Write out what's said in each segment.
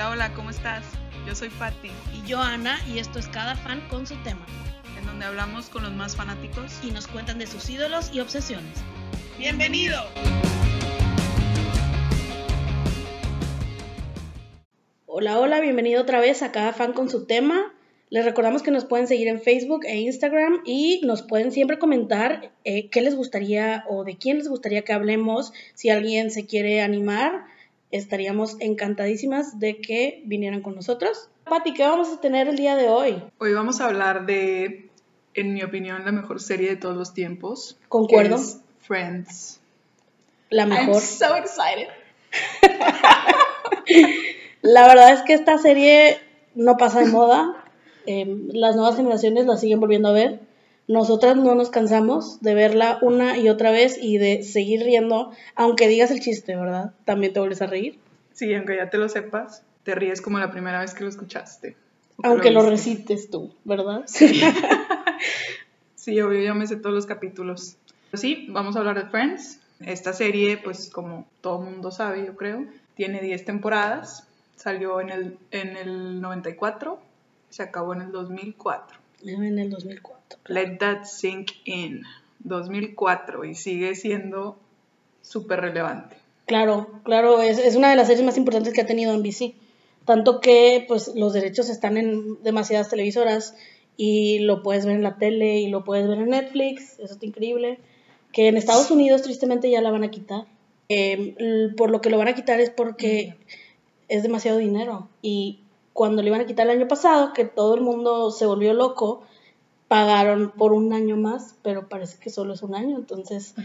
Hola, hola, ¿cómo estás? Yo soy Patti, Y yo, Ana, y esto es Cada Fan con su tema. en donde hablamos con los más fanáticos. Y nos cuentan de sus ídolos y obsesiones. ¡Bienvenido! Hola, hola, bienvenido otra vez a Cada Fan con su tema. Les recordamos que nos pueden seguir en Facebook e Instagram y nos pueden siempre comentar eh, qué les gustaría o de quién les gustaría que hablemos. Si alguien se quiere animar, estaríamos encantadísimas de que vinieran con nosotros. Pati, ¿qué vamos a tener el día de hoy? Hoy vamos a hablar de, en mi opinión, la mejor serie de todos los tiempos. que Concuerdo. es Friends. La mejor. I'm so excited. La verdad es que esta serie no pasa de moda. Eh, las nuevas generaciones la siguen volviendo a ver. Nosotras no nos cansamos de verla una y otra vez y de seguir riendo, aunque digas el chiste, ¿verdad? También te vuelves a reír. Sí, aunque ya te lo sepas, te ríes como la primera vez que lo escuchaste. Aunque lo recites tú, ¿verdad? Sí, obvio, ya me sé todos los capítulos. Pero sí, vamos a hablar de Friends. Esta serie, pues como todo mundo sabe, yo creo, tiene 10 temporadas. Salió en el, en el 94, se acabó en el 2004. En el 2004. Let that sink in. 2004 y sigue siendo súper relevante. Claro, claro, es, es una de las series más importantes que ha tenido NBC. Tanto que pues los derechos están en demasiadas televisoras y lo puedes ver en la tele y lo puedes ver en Netflix, eso está increíble. Que en Estados Unidos tristemente ya la van a quitar. Eh, por lo que lo van a quitar es porque es demasiado dinero. Y cuando le iban a quitar el año pasado, que todo el mundo se volvió loco, pagaron por un año más, pero parece que solo es un año, entonces...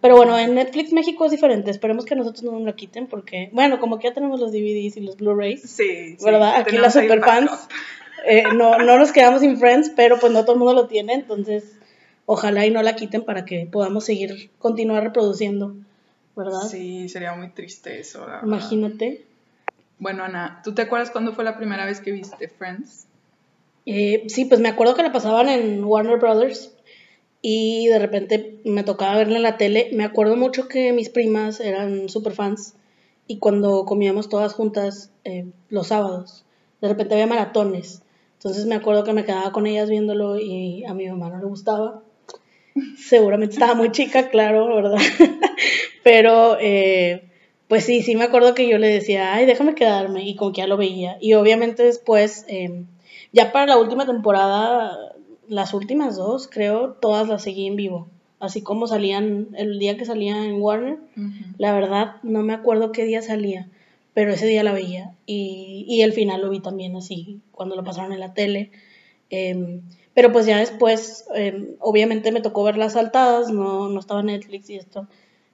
Pero bueno, en Netflix México es diferente. Esperemos que a nosotros no nos la quiten porque, bueno, como que ya tenemos los DVDs y los Blu-rays, Sí, sí, ¿verdad? Aquí las superfans eh, no, no nos quedamos sin Friends, pero pues no todo el mundo lo tiene. Entonces, ojalá y no la quiten para que podamos seguir, continuar reproduciendo, ¿verdad? Sí, sería muy triste eso. la verdad. Imagínate. Bueno, Ana, ¿tú te acuerdas cuándo fue la primera vez que viste Friends? Eh, sí, pues me acuerdo que la pasaban en Warner Brothers y de repente me tocaba verla en la tele. Me acuerdo mucho que mis primas eran super fans y cuando comíamos todas juntas eh, los sábados, de repente había maratones. Entonces me acuerdo que me quedaba con ellas viéndolo y a mi mamá no le gustaba. Seguramente estaba muy chica, claro, ¿verdad? Pero eh, pues sí, sí me acuerdo que yo le decía, ay, déjame quedarme y como que ya lo veía. Y obviamente después... eh, ya para la última temporada, las últimas dos, creo, todas las seguí en vivo. Así como salían el día que salía en Warner. La verdad, no me acuerdo qué día salía, pero ese día la veía. Y, y el final lo vi también así, cuando lo pasaron en la tele. Em, pero pues ya después, em, obviamente me tocó ver las saltadas, no, no estaba Netflix y esto.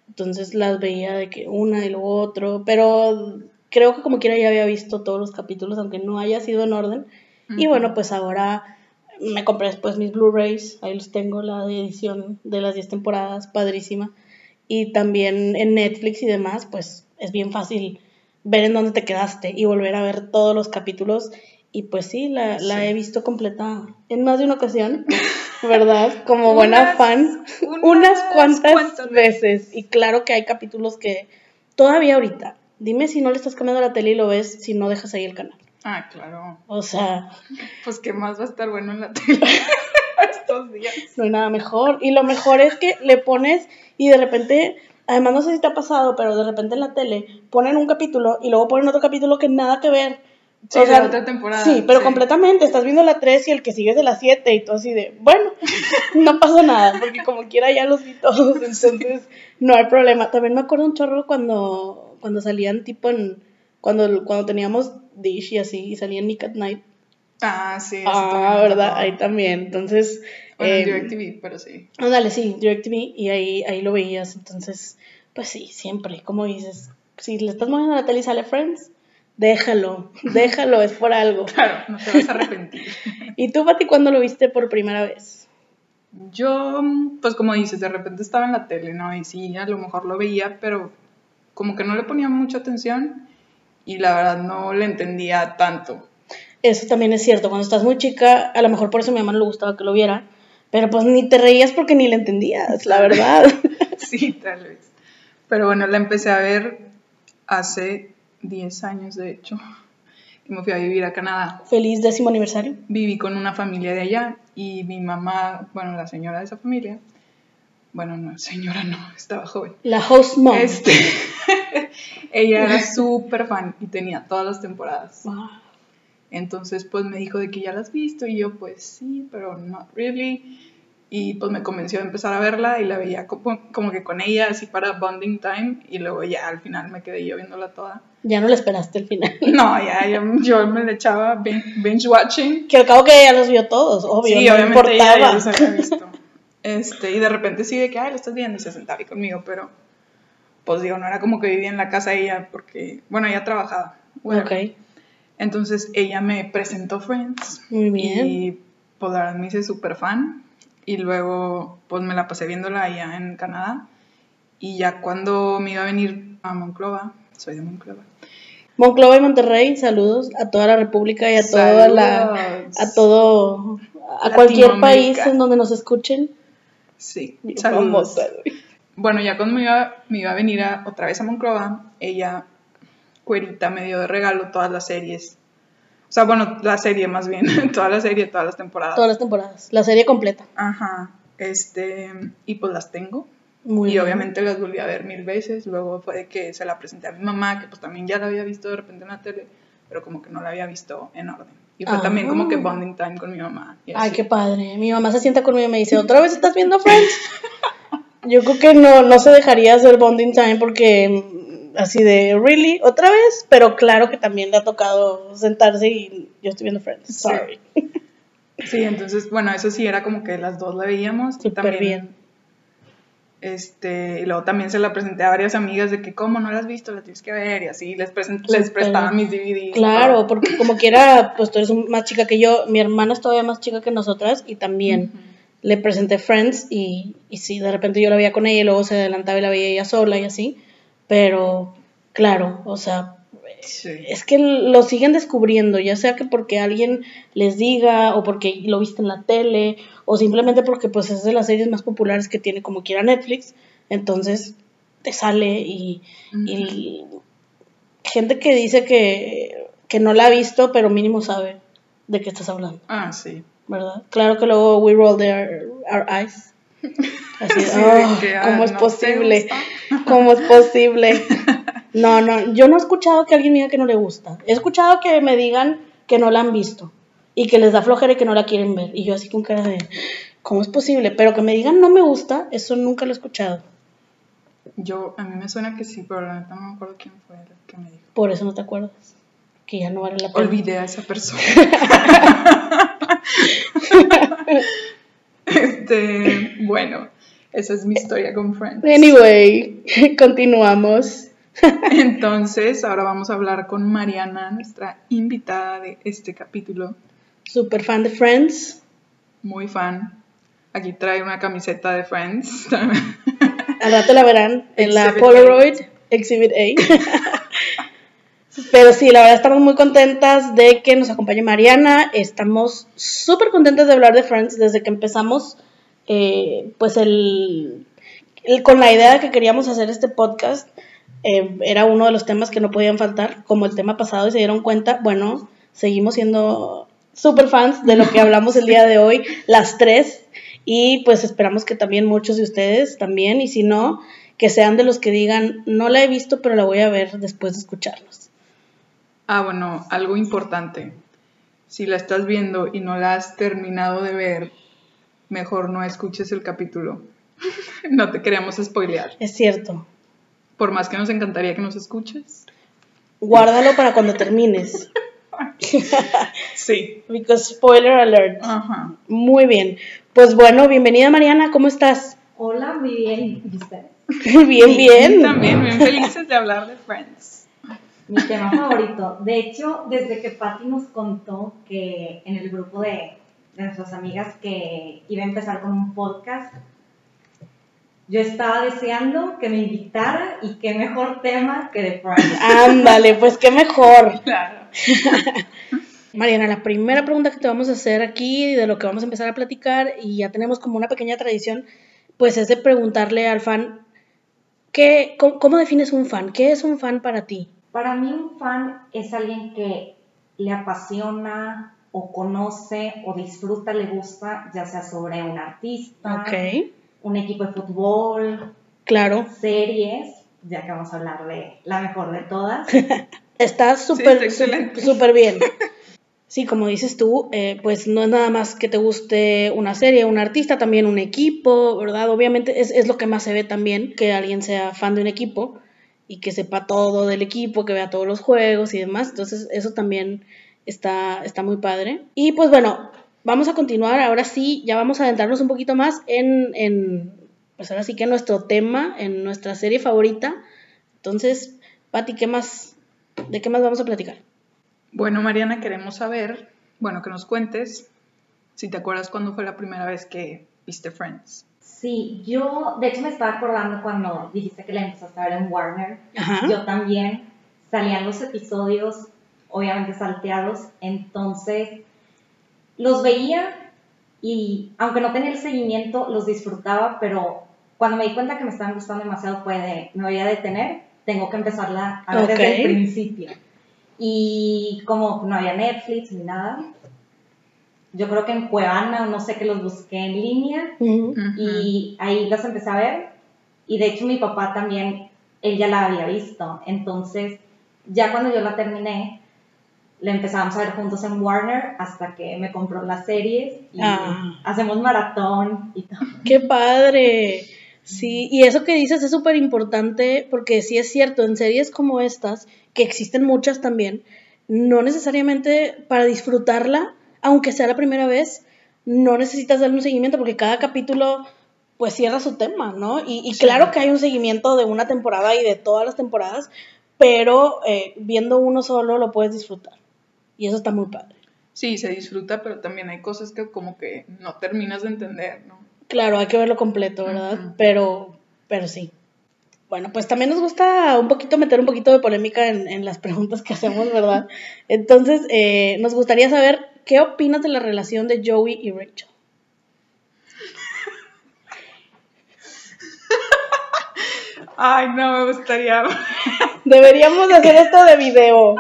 Entonces las veía de que una y luego otro. Pero creo que como quiera ya había visto todos los capítulos, aunque no haya sido en orden. Y bueno, pues ahora me compré después mis Blu-rays, ahí los tengo, la edición de las 10 temporadas, padrísima. Y también en Netflix y demás, pues es bien fácil ver en dónde te quedaste y volver a ver todos los capítulos. Y pues sí, la, la he visto completa en más de una ocasión, ¿verdad? Como buena Unas- fan, unas unas cuantas cuantas veces. Y claro que hay capítulos que todavía ahorita, dime si no le estás cambiando la tele y lo ves, si no dejas ahí el canal. Ah, claro. O sea, Pues qué más va a estar bueno en la tele estos días. no hay nada mejor. Y lo mejor es que le pones y de repente, además no sé si te ha pasado, pero de repente en la tele ponen un capítulo y luego ponen otro capítulo que nada que ver. Sí, O sea, otra temporada. Sí, pero completamente. Estás viendo la 3 y el que sigue es de la 7 y todo así de, bueno, no pasó nada, porque como quiera ya los vi todos, entonces no hay problema. También me acuerdo un chorro cuando, cuando salían tipo en, cuando, cuando teníamos Dish y así, y salían Nick at Night. Ah, sí. eso Ah, ¿verdad? tocó. Ahí también. Entonces, Bueno, en eh, DirecTV, pero sí. Ándale, sí, DirecTV, y ahí, ahí lo veías. Entonces, pues sí, siempre, como dices, si le estás moviendo la tele y sale Friends, déjalo, déjalo, es por algo. Claro, no te vas a arrepentir. ¿Y tú, Pati, cuándo lo viste por primera vez? Yo, pues como dices, de repente estaba en la tele, ¿no? Y sí, a lo mejor lo veía, pero como que no le ponía mucha atención y la verdad no le entendía tanto. Eso también es cierto, cuando estás muy chica, a lo mejor por eso a mi mamá no le gustaba que lo viera, pero pues ni te reías porque ni le entendías, la verdad. Sí, tal vez. Pero bueno, la empecé a ver hace 10 años, de hecho. y me fui a vivir a Canadá. Feliz décimo aniversario. Viví con una familia de allá y mi mamá, bueno, la señora de esa familia, bueno, no, señora no, estaba joven. La host mom. Este, ella era súper fan y tenía todas las temporadas. Wow. Entonces, pues me dijo de que ya las has visto y yo, pues sí, pero not really. Y pues me convenció de empezar a verla y la veía como, como que con ella, así para bonding time. Y luego ya al final me quedé yo viéndola toda. Ya no la esperaste al final. No, ya, ya yo me le echaba bin- binge watching. Que al cabo que ella los vio todos, obvio, sí, no obviamente ella ya importaba. los había visto. Este, y de repente sí de que, ay, lo estás viendo y se sentaba ahí conmigo, pero pues digo, no era como que vivía en la casa ella porque, bueno, ella trabajaba. Bueno, ok, Entonces ella me presentó Friends. muy bien. Y pues la verdad me hice súper fan. Y luego pues me la pasé viéndola allá en Canadá. Y ya cuando me iba a venir a Monclova, soy de Monclova. Monclova y Monterrey, saludos a toda la República y a toda la, Saludos. a todo, a cualquier país en donde nos escuchen. Sí, saludos. Bueno, ya cuando me iba, me iba a venir a- otra vez a Monclova, ella, cuerita, me dio de regalo todas las series. O sea, bueno, la serie más bien, toda la serie, todas las temporadas. Todas las temporadas, la serie completa. Ajá, este, y pues las tengo. Muy y bien. obviamente las volví a ver mil veces. Luego fue de que se la presenté a mi mamá, que pues también ya la había visto de repente en la tele, pero como que no la había visto en orden. Y fue Ah. también como que bonding time con mi mamá. y Ay, qué padre. Mi mamá se sienta conmigo y me dice, ¿otra vez estás viendo Friends? Yo creo que no, no se dejaría hacer bonding time porque así de, ¿really? ¿Otra vez? Pero claro que también le ha tocado sentarse y yo estoy viendo Friends. Sorry. Sí, entonces, bueno, eso sí era como que las dos la veíamos. Súper también, bien. Este, y luego también se la presenté a varias amigas de que, ¿cómo no la has visto? La tienes que ver. Y así les, les prestaba mis DVDs. Claro, porque como quiera, pues tú eres más chica que yo. Mi hermana es todavía más chica que nosotras y también le presenté Friends y, y sí, de repente yo la veía con ella y luego se adelantaba y la veía ella sola y así. Pero, claro, o sea, Sí. es que lo siguen descubriendo, ya sea que porque alguien les diga o porque lo viste en la tele o simplemente porque pues es de las series más populares que tiene como quiera Netflix, entonces te sale y, y gente que dice que, que no la ha visto pero mínimo sabe de qué estás hablando, Ah, sí. ¿verdad? Claro que luego we roll our, our eyes. Así, Sí, de "Oh, que, ah, ¿cómo es ¿no te posible? ¿Cómo es posible? No, no, yo no he escuchado que alguien me diga que no le gusta. He escuchado que me digan que no la han visto y que les da flojera y que no la quieren ver. Y yo así con cara de, ¿cómo es posible? Pero que me digan no me gusta, eso nunca lo he escuchado. Yo, a mí me suena que sí, pero la neta no me acuerdo quién fue el que me dijo. Por eso no te acuerdas. Que ya no vale la pena. Olvidé a esa persona. este, bueno, esa es mi historia con Friends. Anyway, continuamos. Entonces, ahora vamos a hablar con Mariana, nuestra invitada de este capítulo. Super fan de Friends. Muy fan. Aquí trae una camiseta de Friends. Al rato la verán en la Polaroid Exhibit A. Pero sí, la verdad estamos muy contentas de que nos acompañe Mariana. Estamos súper contentas de hablar de Friends desde que empezamos, eh, pues el, el- con la idea de que queríamos hacer este podcast. Eh, era uno de los temas que no podían faltar, como el tema pasado, y se dieron cuenta, bueno, seguimos siendo súper fans de lo que hablamos el día de hoy, las tres, y pues esperamos que también muchos de ustedes también, y si no, que sean de los que digan, no la he visto, pero la voy a ver después de escucharlos. ah, bueno, algo importante. Si la estás viendo y no la has terminado de ver, mejor no escuches el capítulo. no te queremos spoilear. Es cierto. Por más que nos encantaría que nos escuches. Guárdalo para cuando termines. Sí. Because spoiler alert. Ajá. Muy bien. Pues bueno, bienvenida Mariana, ¿cómo estás? Hola, muy bien. ¿Y usted? bien, Sí, bien. También bien felices de hablar de Friends. Mi tema favorito. De hecho, desde que Patty nos contó que en el grupo de, de nuestras amigas que iba a empezar con un podcast, yo estaba deseando que me invitara y qué mejor tema que de Friends. Ándale, pues qué mejor. Claro. Mariana, la primera pregunta que te vamos a hacer aquí, de lo que vamos a empezar a platicar, y ya tenemos como una pequeña tradición, pues es de preguntarle al fan, ¿qué, cómo, cómo defines un fan? ¿Qué es un fan para ti? Para mí un fan es alguien que le apasiona o conoce o disfruta, le gusta, ya sea sobre un artista, Ok, un equipo de fútbol, claro. series, ya que vamos a hablar de la mejor de todas. Está súper, súper bien. Sí, como dices tú, eh, pues no es nada más que te guste una serie, un artista, también un equipo, ¿verdad? Obviamente es, es lo que más se ve también, que alguien sea fan de un equipo y que sepa todo del equipo, que vea todos los juegos y demás. Entonces eso también está, está muy padre. Y pues bueno, vamos a continuar. Ahora sí, ya vamos a adentrarnos un poquito más en, en pues ahora sí que en nuestro tema, en nuestra serie favorita. Entonces, Pati, ¿qué más? ¿De qué más vamos a platicar? Bueno, Mariana, queremos saber, bueno, que nos cuentes si te acuerdas cuándo fue la primera vez que viste Friends. Sí, yo, de hecho me estaba acordando cuando dijiste que la empezaste a ver en Warner. Ajá. Yo también salían los episodios, obviamente salteados, entonces los veía y aunque no tenía el seguimiento, los disfrutaba, pero cuando me di cuenta que me estaban gustando demasiado fue de, me voy a detener, tengo que empezarla a ver desde Ok. el principio. Y como no había Netflix ni nada, yo creo que en Cuevana o no sé que los busqué en línea Ujú. Ujú. y ahí las empecé a ver y de hecho mi papá también, él ya la había visto, entonces ya cuando yo la terminé, la empezamos a ver juntos en Warner hasta que me compró las series y Ah. hacemos maratón y todo. ¡Qué padre! Sí, y eso que dices es súper importante porque sí es cierto, en series como estas, que existen muchas también, no necesariamente para disfrutarla, aunque sea la primera vez, no necesitas darle un seguimiento porque cada capítulo pues cierra su tema, ¿no? Y, y Sí. claro que hay un seguimiento de una temporada y de todas las temporadas, pero eh, viendo uno solo lo puedes disfrutar. Y eso está muy padre. Sí, se disfruta, pero también hay cosas que como que no terminas de entender, ¿no? Claro, hay que verlo completo, ¿verdad? Pero, pero sí. Bueno, pues también nos gusta un poquito meter un poquito de polémica en, en las preguntas que hacemos, ¿verdad? Entonces, eh, nos gustaría saber qué opinas de la relación de Joey y Rachel. Ay, no, me gustaría. Deberíamos de hacer esto de video.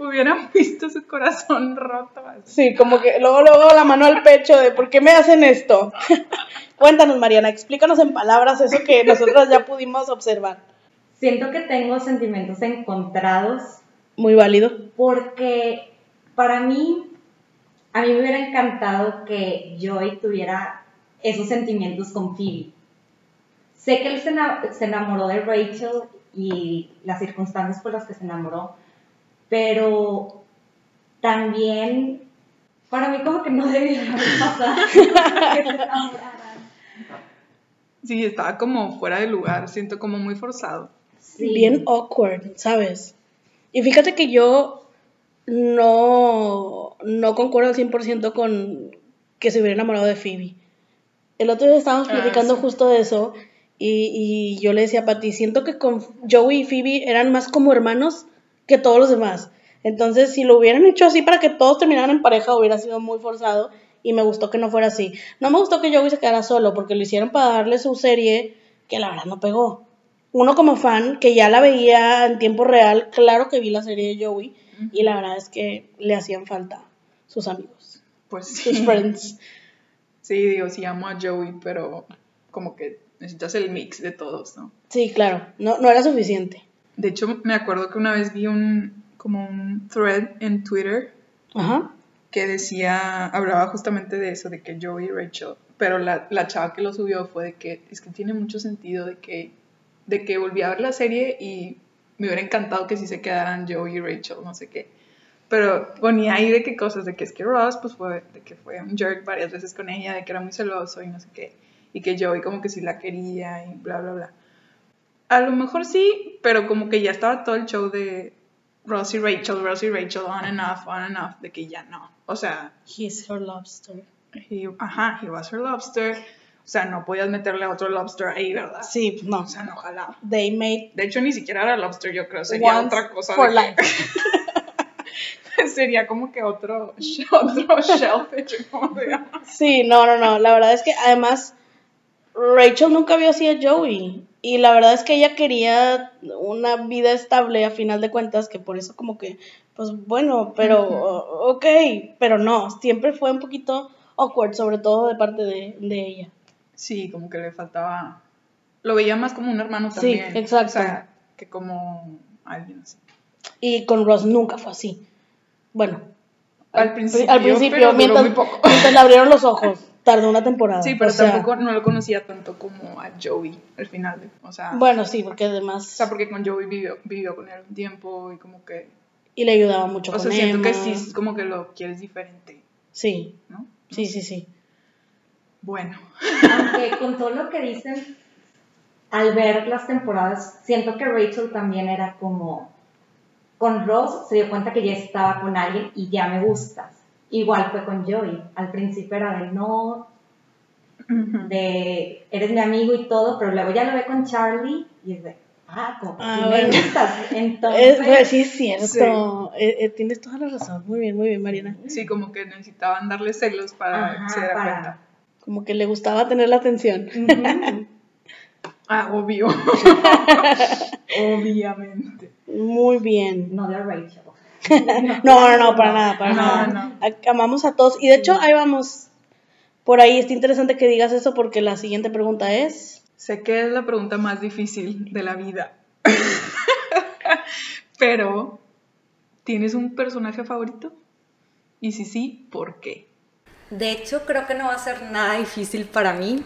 Hubieran visto su corazón roto. así. Sí, como que luego, luego la mano al pecho de ¿por qué me hacen esto? Cuéntanos, Mariana, explícanos en palabras eso que nosotras ya pudimos observar. Siento que tengo sentimientos encontrados Muy válido. porque para mí, a mí me hubiera encantado que Joy tuviera esos sentimientos con Phoebe. Sé que él se enamoró de Rachel y las circunstancias por las que se enamoró, pero también para mí como que no debía haber pasado que se enamoraran. Sí, estaba como fuera de lugar, siento como muy forzado. Sí. bien awkward, ¿sabes? Y fíjate que yo no, no concuerdo al 100% con que se hubiera enamorado de Phoebe. El otro día estábamos Ah, platicando sí. justo de eso y, y yo le decía a Pati, siento que con Joey y Phoebe eran más como hermanos que todos los demás. Entonces, si lo hubieran hecho así para que todos terminaran en pareja, hubiera sido muy forzado y me gustó que no fuera así. No me gustó que Joey se quedara solo porque lo hicieron para darle su serie que la verdad no pegó. Uno como fan, que ya la veía en tiempo real, claro que vi la serie de Joey y la verdad es que le hacían falta sus amigos, Pues sus sí. friends. Sí, digo, sí amo a Joey, pero como que necesitas el mix de todos, ¿no? Sí, claro, no, no era suficiente. De hecho, me acuerdo que una vez vi un como un thread en Twitter Ajá. que decía, hablaba justamente de eso, de que Joey y Rachel, pero la, la chava que lo subió fue de que es que tiene mucho sentido de que, de que volví a ver la serie y me hubiera encantado que sí se quedaran Joey y Rachel, no sé qué. Pero ponía ahí de qué cosas, de que es que Ross pues fue, de que fue un jerk varias veces con ella, de que era muy celoso y no sé qué, y que Joey como que sí la quería y bla, bla, bla. A lo mejor sí, pero como que ya estaba todo el show de Ross y Rachel, Ross y Rachel, on and off, on and off, de que ya no. O sea, He's her lobster. he, ajá, he was her lobster. O sea, no podías meterle a otro lobster ahí, ¿verdad? Sí, no. O sea, no, ojalá. They made De hecho, ni siquiera era lobster, yo creo. Sería once otra cosa. for de life. que- sería como que otro, otro shellfish, ¿cómo se llama? Sí, no, no, no. La verdad es que además Rachel nunca vio así a Joey. Y la verdad es que ella quería una vida estable a final de cuentas, que por eso como que, pues bueno, pero ok, pero no, siempre fue un poquito awkward, sobre todo de parte de, de ella. Sí, como que le faltaba. Lo veía más como un hermano Sí, también. exacto. O sea, que como alguien así. Y con Ross nunca fue así. Bueno, Al principio, al principio, pero duró mientras, muy poco. mientras le abrieron los ojos, tardó una temporada. Sí, pero o sea, tampoco no lo conocía tanto como a Joey al final. de- O sea, Bueno, sí, porque o además. sea, porque con Joey vivió, vivió con él un tiempo y como que. Y le ayudaba mucho O con sea, siento que sí, es como que lo quieres diferente, Sí, ¿no? sí, sí, sí. Bueno. Aunque con todo lo que dicen, al ver las temporadas, siento que Rachel también era como, con Ross se dio cuenta que ya estaba con alguien y ya me gustas. Igual fue con Joey. Al principio era de no, de eres mi amigo y todo, pero luego ya lo ve con Charlie y es de, ah, como que Ah, sí me gustas. Es, Entonces, pues, sí, es cierto. Eh, eh, tienes toda la razón. Muy bien, muy bien, Mariana. Sí, como que necesitaban darle celos para Ajá, que se diera para- cuenta. Como que le gustaba tener la atención. Ah, obvio. Obviamente. Muy bien. no de Rachel. No, no, no, para nada, para No, nada. no. Amamos a todos. Y de hecho, ahí vamos. Por ahí está interesante que digas eso porque la siguiente pregunta es. Sé que es la pregunta más difícil de la vida. Pero, ¿tienes un personaje favorito? Y si sí, ¿por qué? De hecho, creo que no va a ser nada difícil para mí,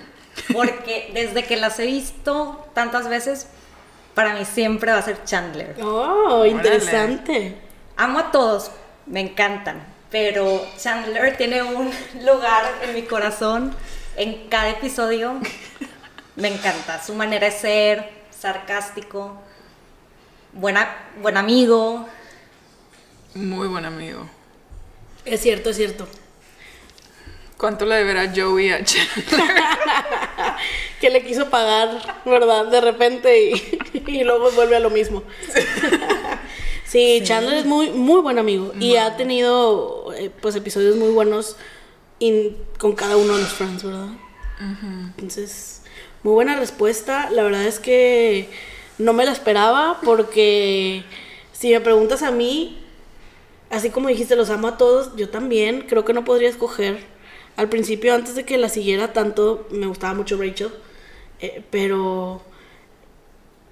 porque desde que las he visto tantas veces, para mí siempre va a ser Chandler. Oh, interesante. Amo a todos, me encantan, pero Chandler tiene un lugar en mi corazón en cada episodio. Me encanta su manera de ser, sarcástico, buena, buen amigo. Muy buen amigo. Es cierto, es cierto. ¿Cuánto le deberá Joey a Chandler? Que le quiso pagar, ¿verdad? De repente y, y luego vuelve a lo mismo. Sí, Chandler es muy, muy buen amigo y ha tenido eh, pues episodios muy buenos in- con cada uno de los friends, ¿verdad? Entonces, muy buena respuesta. La verdad es que no me la esperaba porque si me preguntas a mí, así como dijiste, los amo a todos, yo también creo que no podría escoger. Al principio, antes de que la siguiera tanto, me gustaba mucho Rachel, eh, pero...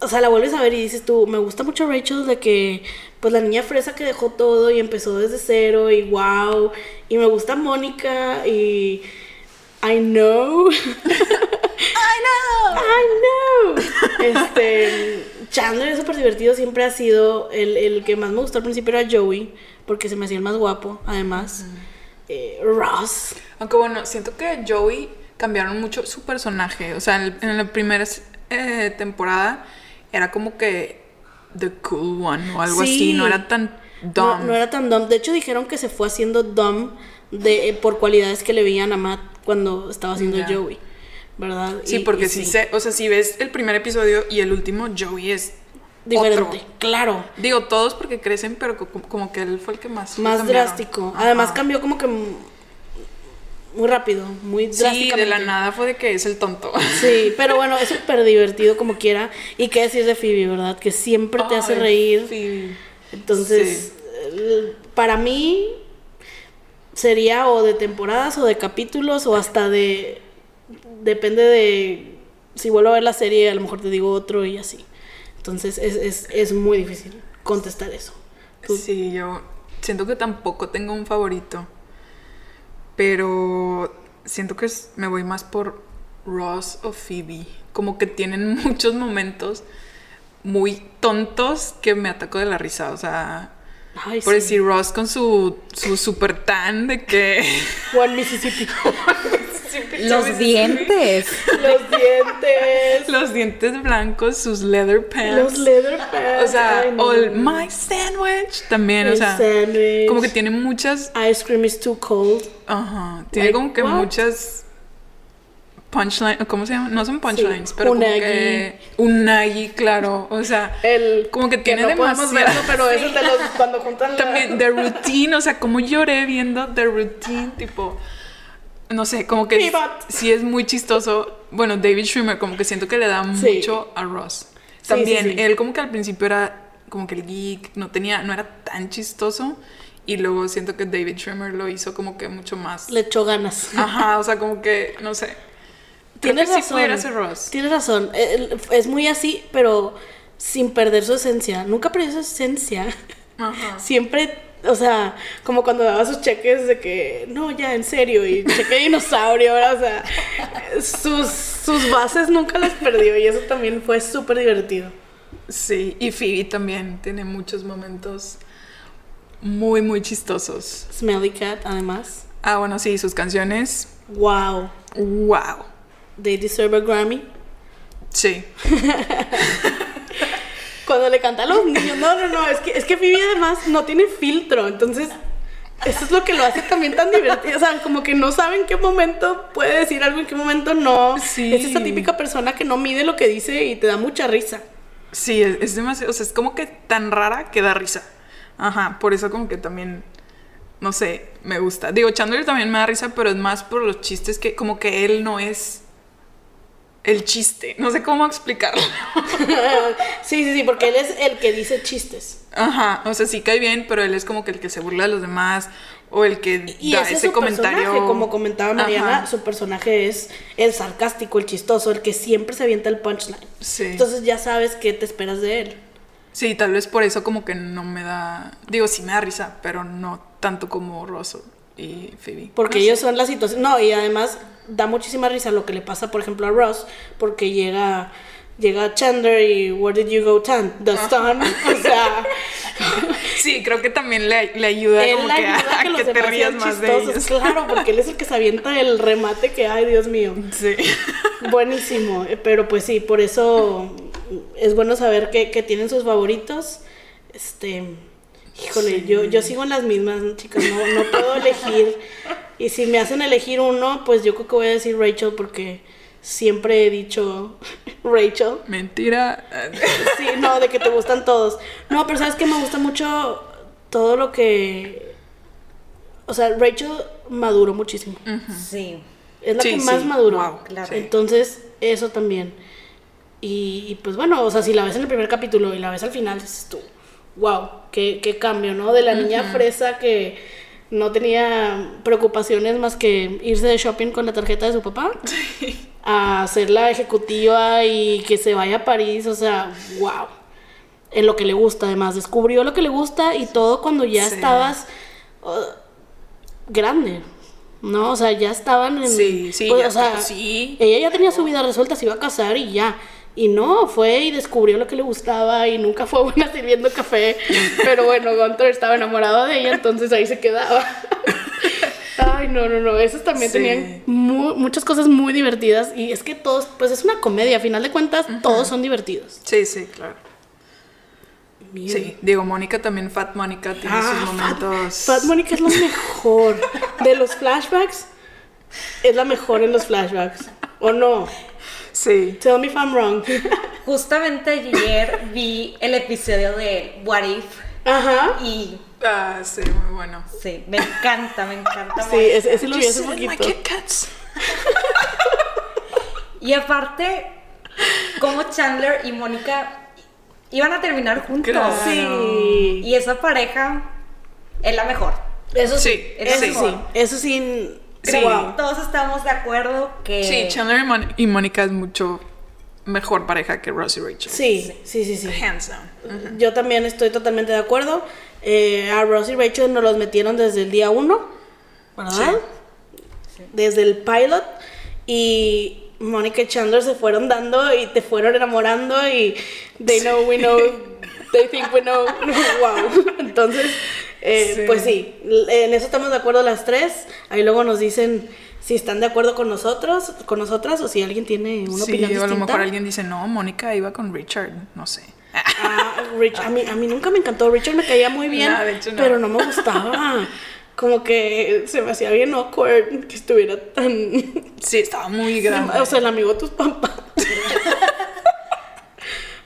O sea, la vuelves a ver y dices tú, me gusta mucho Rachel de que, pues la niña fresa que dejó todo y empezó desde cero y wow. Y me gusta Mónica y I know. I know. Este, Chandler es súper divertido, siempre ha sido el, el que más me gustó al principio era Joey, porque se me hacía el más guapo, además. Eh, Ross. Aunque bueno, siento que Joey cambiaron mucho su personaje. O sea, en, el- en la primera eh, temporada era como que the cool one o algo Sí. así. No era tan No, dumb. no era tan dumb. De hecho, dijeron que se fue haciendo dumb de, eh, por cualidades que le veían a Matt cuando estaba haciendo Ya. Joey. ¿Verdad? Sí, Y- porque y sí sé, o sea, si ves el primer episodio y el último, Joey es Diferente. otro. Claro. Digo, todos porque crecen, pero co- como, que él fue el que más. Más drástico. Ajá. Además, cambió como que muy rápido, muy Sí, drásticamente. de la nada fue de que es el tonto. Sí, pero bueno, es súper divertido como quiera. Y qué decir de Phoebe, ¿verdad? Que siempre te hace reír. Phoebe. Entonces, para mí sería o de temporadas o de capítulos o hasta de... Depende de... Si vuelvo a ver la serie, a lo mejor te digo otro y así. Entonces, es, es, es muy difícil contestar eso. Tú- Sí, yo siento que tampoco tengo un favorito. Pero siento que es- me voy más por Ross o Phoebe. Como que tienen muchos momentos muy tontos que me ataco de la risa. O sea, Ay, por sí. decir Ross con su, su super tan de que. Juan Mississippi. Los dientes. Los dientes. Los dientes blancos, sus leather pants. Los leather pants. O sea, Ay, no. o el My Sandwich también, o El sea. sandwich. Como que tiene muchas Ice cream is too cold. Ajá, tiene Like, como que what? muchas punchlines, ¿cómo se llama? No son punchlines, pero unagi. como que unagi, claro, o sea, El como que tiene no podemos demasiado- verlo, pero eso de los cuando juntan la- también the routine, o sea, como lloré viendo the routine, tipo no sé, como que es- sí es muy chistoso bueno, David Schwimmer, como que siento que le da Sí. mucho a Ross. Sí, También, sí, sí. él como que al principio era como que el geek, no tenía, no era tan chistoso. Y luego siento que David Schwimmer lo hizo como que mucho más. Le echó ganas. Ajá, o sea, como que, no sé. Creo Tienes que sí razón. pudiera ser Ross. Tienes razón. Es muy así, pero sin perder su esencia. Nunca perdió su esencia. Ajá. Siempre, o sea, como cuando daba sus cheques de que, no, ya, en serio, y cheque de dinosaurio, ¿verdad? O sea, sus, sus bases nunca las perdió y eso también fue súper divertido. Sí, y Phoebe también tiene muchos momentos muy, muy chistosos. Smelly Cat, además. Ah, bueno, sí, sus canciones. Wow. ¡Wow! They deserve a Grammy. Sí. Cuando le canta a los niños. No, no, no. Es que, es que Phoebe además no tiene filtro. Entonces, eso es lo que lo hace también tan divertido. O sea, como que no sabe en qué momento puede decir algo, en qué momento no. Sí. Es esa típica persona que no mide lo que dice y te da mucha risa. Sí, es, es demasiado, o sea, es como que tan rara que da risa. Ajá, por eso como que también, no sé, me gusta. Digo, Chandler también me da risa, pero es más por los chistes que como que él no es el chiste. No sé cómo explicarlo. sí, sí, sí, porque él es el que dice chistes. Ajá, o sea, sí cae bien, pero él es como que el que se burla de los demás o el que Y da ese es ese su comentario. personaje, como comentaba Mariana, Ajá. su personaje es el sarcástico, el chistoso, el que siempre se avienta el punchline. Sí. Entonces ya sabes qué te esperas de él. Sí, tal vez por eso como que no me da, digo, sí me da risa, pero no tanto como Russell y Phoebe. Porque No ellos sé. son la situación. No, y además da muchísima risa lo que le pasa, por ejemplo, a Ross, porque llega. Llega Chandler y Where did you go, Tan? The Stun. O sea, Sí, creo que también le, le ayuda él como le que ayuda a, a que los te rías más de ellos. Claro, porque él es el que se avienta el remate que, ay, Dios mío. Sí. Buenísimo, eh, pero pues sí, por eso es bueno saber que, que tienen sus favoritos. Este, híjole, Sí. yo, yo sigo en las mismas, chicas, no, no puedo elegir. Y si me hacen elegir uno, pues yo creo que voy a decir Rachel porque siempre he dicho Rachel. Mentira. Sí, no, de que te gustan todos. No, pero sabes que me gusta mucho todo lo que... O sea, Rachel maduró muchísimo. Sí. Es la Sí, que más sí, maduro. wow, claro. Entonces, eso también. Y, y, pues bueno, o sea, si la ves en el primer capítulo y la ves al final, dices tú, wow, qué, qué cambio, ¿no? De la niña fresa que no tenía preocupaciones más que irse de shopping con la tarjeta de su papá, a ser la ejecutiva y que se vaya a París, o sea, wow. En lo que le gusta, además, descubrió lo que le gusta y todo cuando ya Sí. estabas uh, grande, ¿no? O sea, ya estaban en... Sí, sí, pues, ya o sea, sí. ella ya tenía su vida resuelta, se iba a casar y ya. Y no, fue y descubrió lo que le gustaba y nunca fue buena sirviendo café. Pero bueno, Gunter estaba enamorado de ella, entonces ahí se quedaba. Ay, no, no, no. Esos también Sí. tenían mu- muchas cosas muy divertidas. Y es que todos, pues es una comedia, a final de cuentas, todos son divertidos. Sí, sí, claro. Mira. Sí, digo, Mónica también, Fat Mónica, tiene Ah, sus Fat- momentos. Fat Mónica es lo mejor. De los flashbacks, es la mejor en los flashbacks. ¿O no? Sí. Tell me if I'm wrong. Justamente ayer vi el episodio de What If Ajá. y Ah, sí, muy bueno. sí, me encanta, me encanta. Sí, ese, ese lo vi hace in my poquito. Kit Kats. Y aparte, como Chandler y Mónica iban a terminar juntos. Claro. Sí. Y esa pareja es la mejor. Eso sí, Sí, eso sí. sí, eso sí. Sí. Wow. Todos estamos de acuerdo que Sí, Chandler y, Mon- y Mónica es mucho mejor pareja que Ross y Rachel. Sí, sí, sí, sí. Hands down. Yo también estoy totalmente de acuerdo. Eh, a Ross y Rachel nos los metieron desde el día uno, ¿verdad? Desde el pilot. Y Mónica y Chandler se fueron dando y te fueron enamorando y they know, we know, they think we know. wow. Entonces, eh, Sí. pues sí, en eso estamos de acuerdo las tres. Ahí luego nos dicen si están de acuerdo con nosotros, con nosotras o si alguien tiene una Sí, opinión o a lo distinta. mejor alguien dice, no, Mónica iba con Richard, no sé. Ah, Rich, a, mí, a mí nunca me encantó. Richard me caía muy bien, No, de hecho no. pero no me gustaba. Como que se me hacía bien awkward que estuviera tan. Sí, estaba muy grande. O sea, el amigo de tus papás.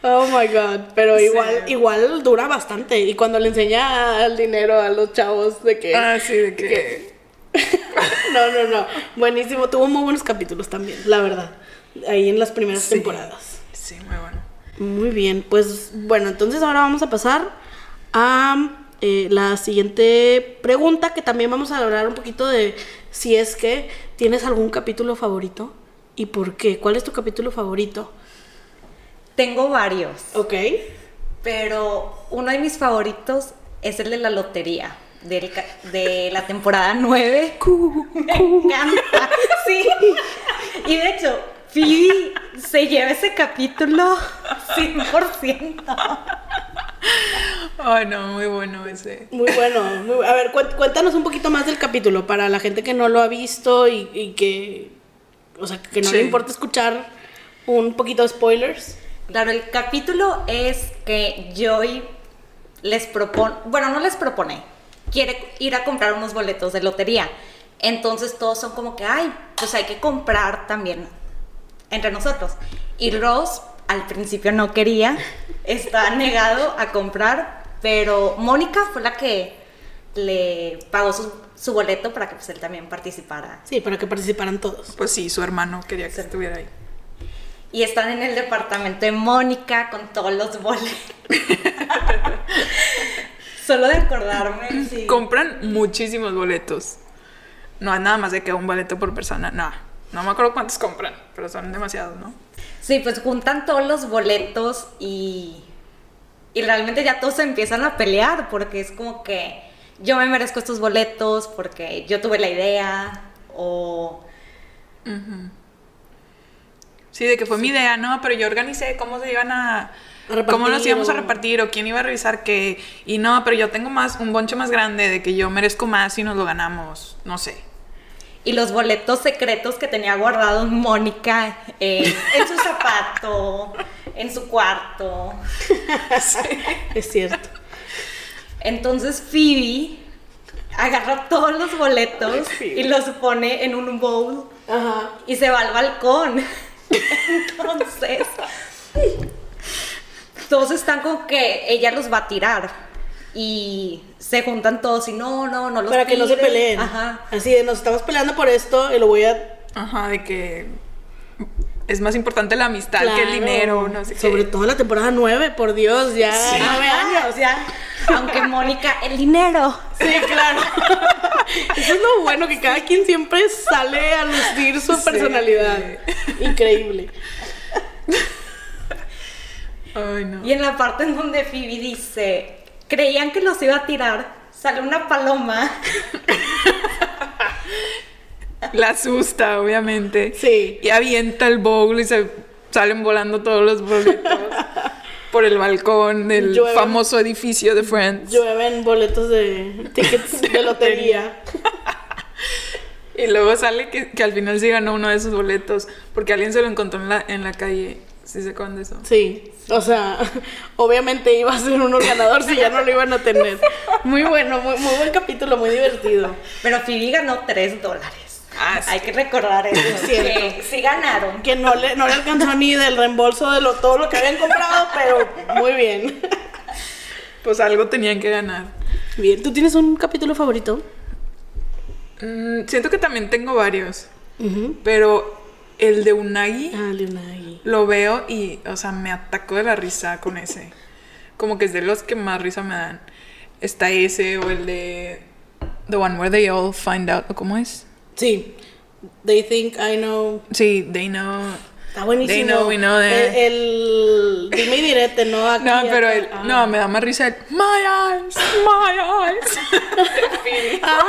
Oh my god. Pero igual, igual dura bastante. Y cuando le enseña el dinero a los chavos de que. ah, sí, de que... No, no, no. Buenísimo. Tuvo muy buenos capítulos también, la verdad. ahí en las primeras Sí. temporadas. Sí, muy bueno. Muy bien, pues bueno, entonces ahora vamos a pasar a eh, la siguiente pregunta, que también vamos a hablar un poquito de si es que tienes algún capítulo favorito y por qué. ¿Cuál es tu capítulo favorito? Tengo varios, Ok. pero uno de mis favoritos es el de la lotería, del de la temporada 9. Me encanta, sí. Y de hecho, Phoebe se lleva ese capítulo 100%. Ay, no, muy bueno ese. Muy bueno. muy a ver, cuént- cuéntanos un poquito más del capítulo para la gente que no lo ha visto y, y que, o sea, que no Sí. le importa escuchar un poquito de spoilers. Claro, el capítulo es que Joy les propone, bueno, no les propone, quiere ir a comprar unos boletos de lotería. Entonces todos son como que, ay, pues hay que comprar también entre nosotros. Y Ross al principio no quería, está negado a comprar, pero Mónica fue la que le pagó su, su boleto para que pues, él también participara. Sí, para que participaran todos. Pues sí, su hermano quería que estuviera ahí. Y están en el departamento de Mónica con todos los boletos. Solo de acordarme. Sí. Compran muchísimos boletos. No es nada más de que un boleto por persona. No, no me acuerdo cuántos compran, pero son demasiados, ¿no? Sí, pues juntan todos los boletos y, y realmente ya todos se empiezan a pelear porque es como que yo me merezco estos boletos porque yo tuve la idea o... Sí, de que fue mi idea, no, pero yo organicé cómo se iban a... Repartir cómo nos íbamos a repartir o quién iba a revisar qué. Y no, pero yo tengo más, un bonche más grande de que yo merezco más y nos lo ganamos. No sé. Y los boletos secretos que tenía guardados Mónica eh, en su zapato, en su cuarto. Es cierto. Entonces Phoebe agarra todos los boletos y los pone en un bowl Ajá. y se va al balcón. Entonces, todos están como que ella los va a tirar y se juntan todos y no, no, no los Para que no se peleen. Ajá. Así de, nos estamos peleando por esto y lo voy a... Ajá, de que es más importante la amistad que el dinero, no sé qué. Sobre todo la temporada 9, por Dios, ya nueve Ajá, años. ya. Aunque Mónica, el dinero. Sí, claro. Eso es lo bueno, que cada quien siempre sale a lucir su Sí. personalidad. Increíble. Ay, no. Y en la parte en donde Phoebe dice, creían que los iba a tirar, sale una paloma. La asusta, obviamente. Sí. Y avienta el bowl y se salen volando todos los boletos por el balcón del Llueve. famoso edificio de Friends. Llueven boletos de tickets de, lotería. Y luego sale que, que al final sí ganó uno de esos boletos porque alguien se lo encontró en la, en la calle. ¿Sí se acuerdan de eso? Sí, o sea, obviamente iba a ser uno ganador si ya no lo iban a tener. Muy bueno, muy, muy buen capítulo, muy divertido. Pero Phoebe ganó 3 dólares. Ah, sí. Hay que recordar eso. Es cierto. que sí ganaron. Que no le, no le alcanzó ni del reembolso de lo, todo lo que habían comprado, pero muy bien. Pues algo tenían que ganar. Bien, ¿tú tienes un capítulo favorito? Mm, siento que también tengo varios, Ujú. pero el de Unagi Ah, Leonagi. lo veo y, o sea, me atacó de la risa con ese. Como que es de los que más risa me dan. Está ese o el de The One Where They All Find Out, ¿o ¿cómo es? Sí. They think I know. Sí, They Know. Está buenísimo. They know, we know that. El, el dime y direte, ¿no? Aquí, No, pero el, Ah. no, me da más risa el My eyes, my eyes. Ah,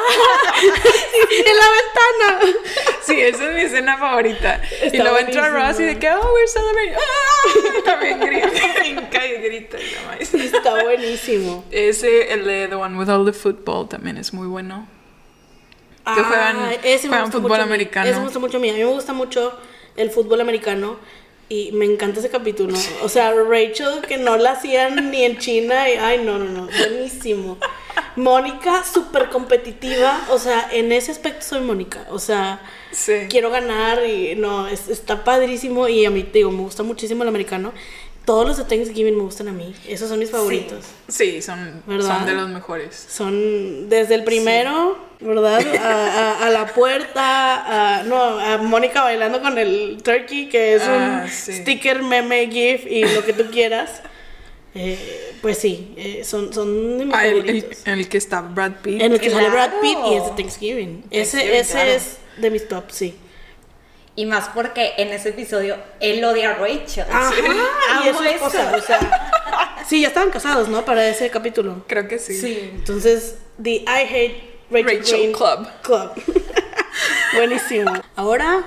en la ventana. Sí, esa es mi escena favorita. y Está luego entra. Ross y de que, oh, we're celebrating. ¡Ah! También grita, y grita. y no más. Está buenísimo. Ese, el de The One with All the Football, también es muy bueno. Que juegan- Ay, ese juegan fútbol mucho americano. Ese me gusta mucho a mí. A mí me gusta mucho el fútbol americano. Y me encanta ese capítulo. O sea, Rachel, que no la hacían ni en China. Y, ay, no, no, no. Buenísimo. Mónica, súper competitiva. O sea, en ese aspecto soy Mónica. O sea, Sí. quiero ganar y no, es- está padrísimo. Y a mí, te digo, me gusta muchísimo el americano. Todos los de Thanksgiving me gustan a mí. Esos son mis favoritos. Sí, son, ¿Verdad? son de los mejores. Son desde el primero, ¿verdad? A, a- a la puerta, a, no, a Mónica bailando con el turkey, que es Ah, un sí. sticker, meme, gif y lo que tú quieras. Eh, pues sí, eh, son, son de mis Ah, el, el- favoritos. el que está Brad Pitt. En el que sale Brad Claro. Pitt y es de Thanksgiving. Ese, ese claro. es de mis top, sí. Y más porque en ese episodio él odia a Rachel. Ajá, y es Amo su esposa, o sea, sí, ya estaban casados, ¿no? Para ese capítulo. Creo que sí. Sí. Entonces, The I Hate Rachel, Rachel Green Club. Club. Buenísimo. Ahora,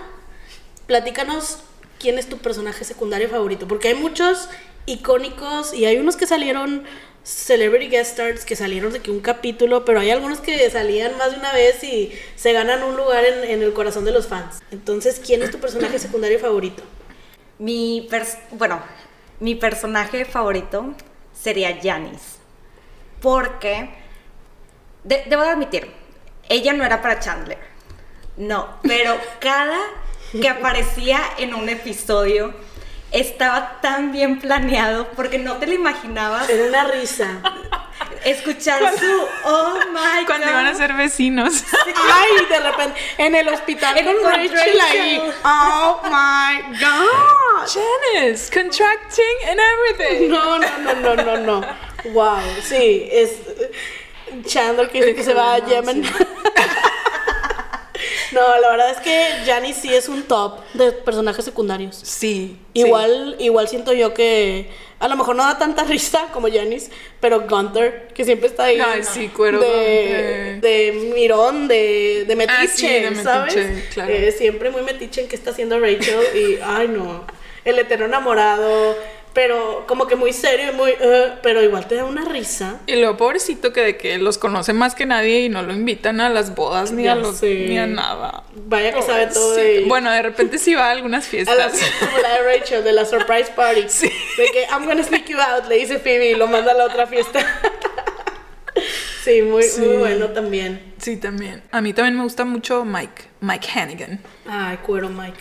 platícanos quién es tu personaje secundario favorito, porque hay muchos icónicos y hay unos que salieron celebrity guest stars que salieron de que un capítulo, pero hay algunos que salían más de una vez y se ganan un lugar en, en el corazón de los fans. Entonces, ¿quién es tu personaje secundario favorito? Mi bueno, mi personaje favorito sería Janice. Porque, de- debo de admitir, ella no era para Chandler. No, pero cada que aparecía en un episodio estaba tan bien planeado porque no te lo imaginabas Era una risa. escuchar su oh my Cuando god iban a ser vecinos. Ay, de repente, en el hospital En- con con Rachel, Rachel. ahí. Oh my god. Janice, contracting and everything. No, no, no, no, no, no. Wow, sí, es Chandler que que se va a Yemen. No, la verdad es que Janice sí es un top de personajes secundarios. Sí. Igual, igual siento yo que a lo mejor no da tanta risa como Janice, pero Gunther, que siempre está ahí. Ay, sí, cuero de, de mirón, de, de metiche, Ah, sí, de ¿sabes? claro. Eh, siempre muy metiche en qué está haciendo Rachel y, ay no, el eterno enamorado, pero como que muy serio y muy, eh, pero igual te da una risa. Y lo pobrecito que de que los conoce más que nadie y no lo invitan a las bodas ni Ya a los sé. ni a nada. Vaya que sabe todo de. Bueno, de repente sí va a algunas A fiestas. la, como la de Rachel, de la surprise party. Sí. De que I'm gonna sneak you out, le dice Phoebe y lo manda a la otra fiesta. Sí, muy, Sí. muy bueno también. Sí, también. A mí también me gusta mucho Mike, Mike Hannigan. Ay, cuero Mike.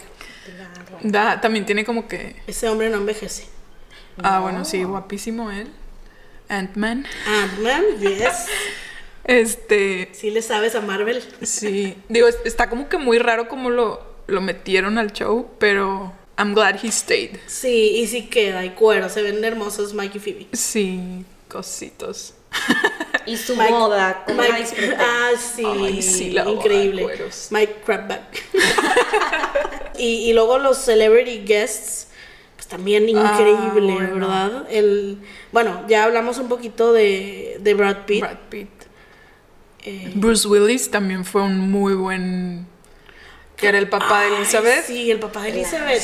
Da, también tiene como que Ese hombre no envejece. Ah, bueno, sí, guapísimo él. Ant-Man. Ant-Man, yes. Este, Sí le sabes a Marvel. sí, digo, es- está como que muy raro como lo, lo metieron al show, pero I'm glad he stayed. Sí, y sí queda, y cuero. Se ven hermosos Mike y Phoebe. Sí, cositos. y su Mike- boda como la Mike- ah, sí, Ay, sí, la boda, increíble. cueros. Mike Crabback. y, y luego los celebrity guests, también increíble, Ah, bueno. ¿verdad? El, bueno, ya hablamos un poquito de, de Brad Pitt. Brad Pitt. Eh, Bruce Willis también fue un muy buen que era el papá de Elizabeth. Sí, el papá de Elizabeth.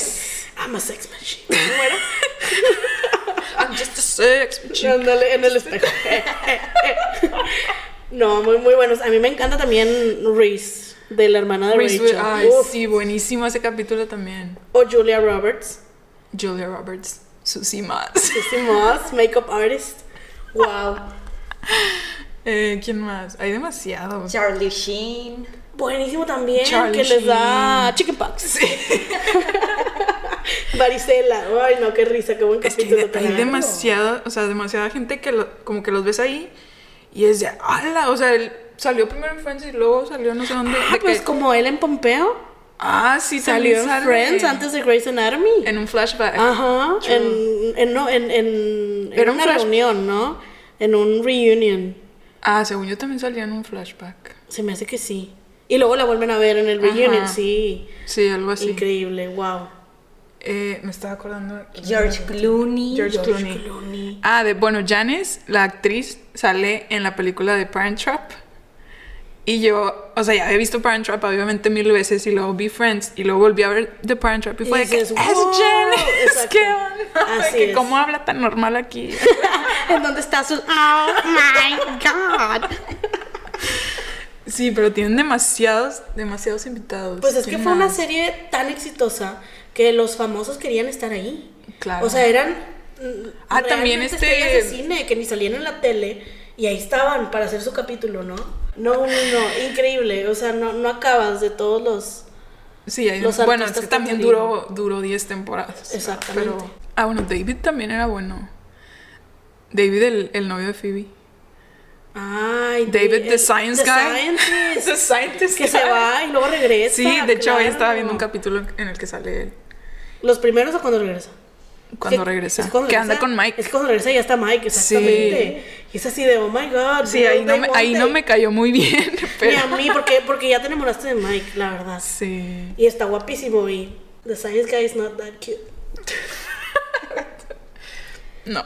I'm a sex machine. ¿Cómo era? I'm just a sex machine. Ándale, en el espejo. no, muy, muy buenos. A mí me encanta también Reese, de la hermana de Reese Rachel. Ay, Uf. sí, buenísimo ese capítulo también. O Julia Roberts. Julia Roberts, Susie Mas. Sissy Moss, makeup artist. Wow. Eh, ¿Quién más? Hay demasiados. Charlie Sheen. Buenísimo también, Charlie que les da Sheen. chickenpox. Varicela. Ay, no, qué risa, qué buen Es que capítulo. hay también. demasiada, o sea, demasiada gente que lo- como que los ves ahí y es de, ¡ala! O sea, él salió primero en Friends y luego salió no sé dónde. Ah, pues que- como él en Pompeo. Ah, sí, Salió en sale. Friends antes de Grey's Anatomy. En un flashback. Ajá. En, en, no, en, en, en una flash- reunión, ¿no? En un reunion. Ah, según yo también salía en un flashback. Se me hace que sí. Y luego la vuelven a ver en el reunion, Ajá. sí. Sí, algo así. Increíble, wow. Eh, me estaba acordando. George Clooney. George, George Clooney. Clooney. Ah, de, bueno, Janice, la actriz, sale en la película de Parent Trap. Y yo, o sea, ya había visto Parent Trap obviamente mil veces y luego vi Friends y luego volví a ver The Parent Trap y Y fue que es "Wow", Janice, exacto. ¿qué onda? Así que es. cómo habla tan normal aquí. ¿En dónde está su.? Oh my god. Sí, pero tienen demasiados, demasiados invitados. Pues es que ¿Quién fue una serie tan exitosa que los famosos querían estar ahí. Claro. O sea, eran. mm, Ah, también este- de cine que ni salían en la tele y ahí estaban para hacer su capítulo, ¿no? No, no, no, increíble. O sea, no, no acabas de todos los Sí, hay Los bueno, es que también duró, duró 10 temporadas. Exactamente. Pero, ah, bueno, David también era bueno. David, el, el novio de Phoebe. Ay, David, el- the science the guy. scientist, The scientist que se va y luego regresa. Sí, de hecho, hoy claro. estaba viendo un capítulo en el que sale él. ¿Los primeros o cuando regresa? Cuando Sí, regresa. es cuando que regresa- anda con Mike. Es cuando regresa y ya está Mike, exactamente. Y es así de, oh my god. Sí, ahí no, me, want ahí no it. me cayó muy bien, Ni pero... a mí, porque, porque ya te enamoraste de Mike, la verdad. Sí. Y está guapísimo y The Science Guy is not that cute. No.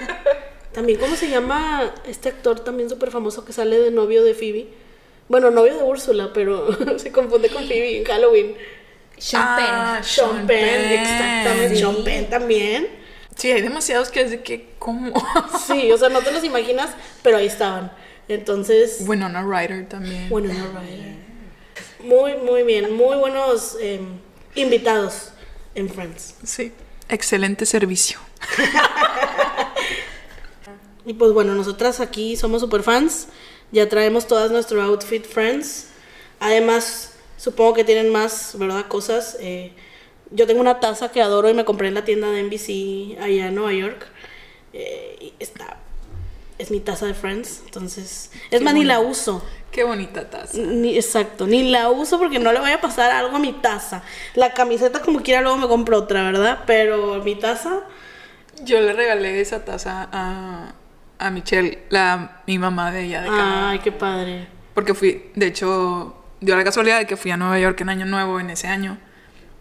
También, ¿cómo se llama este actor también súper famoso que sale de novio de Phoebe? Bueno, novio de Úrsula, pero se confunde con Phoebe en Halloween. Sean Ah, Penn. Sean Penn, exactamente. Sí. Sean Penn también. Sí, hay demasiados que es de que, ¿cómo? Sí, o sea, no te los imaginas, pero ahí estaban. Entonces, Winona Ryder también. bueno, no, Ryder. Muy, muy bien. Muy buenos eh, invitados en Friends. Sí. Excelente servicio. Y pues bueno, nosotras aquí somos super fans. Ya traemos todas nuestro outfit Friends. Además, supongo que tienen más, ¿verdad? Cosas. Eh, yo tengo una taza que adoro y me compré en la tienda de NBC allá en Nueva York. Eh, está. Es mi taza de Friends. Entonces. Es Qué más, ni la uso. Qué bonita taza. Ni, exacto, ni la uso porque no le vaya a pasar algo a mi taza. La camiseta, como quiera, luego me compro otra, ¿verdad? Pero mi taza. Yo le regalé esa taza a, a Michelle, la, mi mamá de ella de Canadá. Ay, qué padre. Porque fui, de hecho, dio la casualidad de que fui a Nueva York en Año Nuevo en ese año.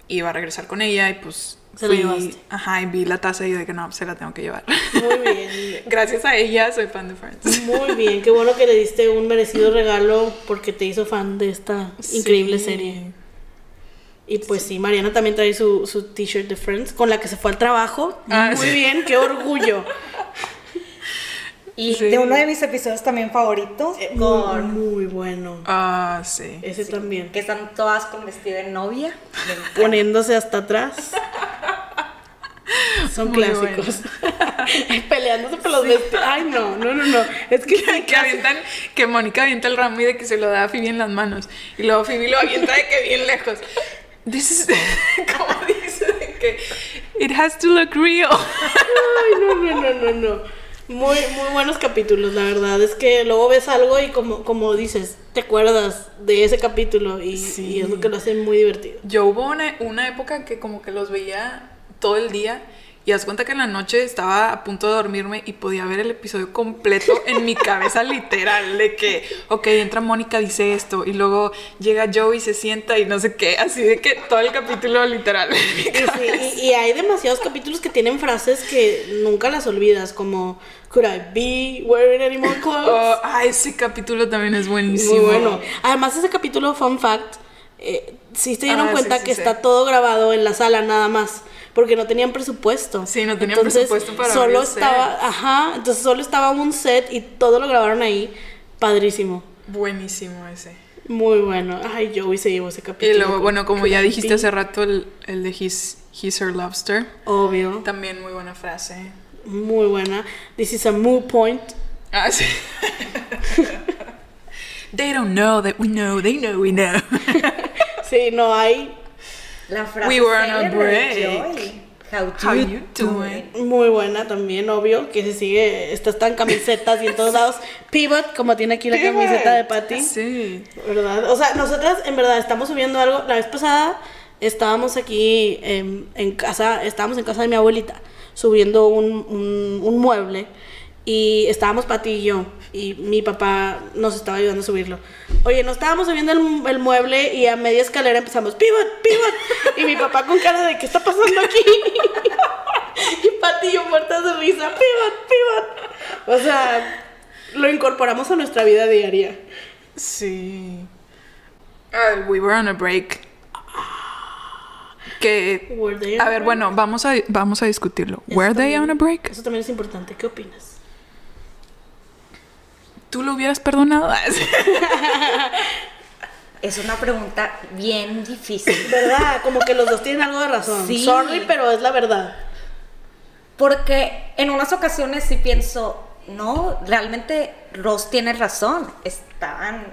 Iba a regresar con ella y pues Se la fui, llevaste. ajá, y vi la taza y de que no, se la tengo que llevar. Muy bien. Gracias a ella soy fan de Friends. Muy bien, qué bueno que le diste un merecido regalo porque te hizo fan de esta increíble serie. Y pues sí, Mariana también trae su, su t-shirt de Friends con la que se fue al trabajo. Ah, Muy sí. bien, qué orgullo. Y Sí. de uno de mis episodios también favoritos, Eh, con Muy, muy bueno. Ah, sí. Ese también. que están todas con vestido de novia. Poniéndose hasta atrás. Son Muy clásicos. Peleándose por los vestidos. Ay, no, no, no, no. Es que, Que, que avientan, que Mónica avienta el ramo y de que se lo da a Phoebe en las manos. Y luego Phoebe lo avienta de que bien lejos. This is, como dice, de que it has to look real. Ay, no, no, no, no, no. Muy, muy buenos capítulos, la verdad. Es que luego ves algo y como, como dices, te acuerdas de ese capítulo y, Sí. y es lo que lo hace muy divertido. Yo hubo una, una época que como que los veía todo el día y haz cuenta que en la noche estaba a punto de dormirme y podía ver el episodio completo en mi cabeza literal de que, ok, entra Mónica, dice esto y luego llega Joey, se sienta y no sé qué, así de que todo el capítulo literal en mi Y, sí, cabeza. y- y hay demasiados capítulos que tienen frases que nunca las olvidas, como Could I be wearing any more clothes? Oh, ah, ese capítulo también es buenísimo. Muy bueno. Además, ese capítulo, fun fact, eh, sí se dieron Ah, cuenta sí, que está todo grabado en la sala nada más. Porque no tenían presupuesto. Sí, no tenían presupuesto para solo estaba, sets. ajá, entonces solo estaba un set y todo lo grabaron ahí. Padrísimo. Buenísimo ese. Muy bueno. Ay, Joey se llevó ese capítulo. Y luego, bueno, como ya dijiste hace rato, el, el de He's, He's Her Lobster. Obvio. También muy buena frase. Muy buena. This is a moo point. Ah, sí. They don't know that we know, they know we know. Sí, no hay. La frase We were on a break. How, How you, doing? doing? Muy buena también, obvio, que se sigue, está en camisetas y en todos lados. Pivot, como tiene aquí la Pivot. camiseta de Patty. Sí. ¿Verdad? O sea, nosotras en verdad estamos subiendo algo. La vez pasada estábamos aquí em, en casa, estábamos en casa de mi abuelita, subiendo un, un- un mueble y estábamos Pati y yo y mi papá nos estaba ayudando a subirlo. Oye, nos estábamos subiendo el, el mueble y a media escalera empezamos, pivot, pivot. Y mi papá con cara de, ¿qué está pasando aquí? y Pati y yo muertas de risa, pivot, pivot. O sea, lo incorporamos a nuestra vida diaria. Sí. Ah, we were on a break. Que. A ver, break? bueno, vamos a, vamos a discutirlo. Eso ¿Were they también- on a break? Eso también es importante. ¿Qué opinas? ¿Tú lo hubieras perdonado? Es una pregunta bien difícil. ¿Verdad? Como que los dos tienen algo de razón. Sí. Sorry, pero es la verdad. Porque en unas ocasiones sí pienso, no, realmente Ross tiene razón. Estaban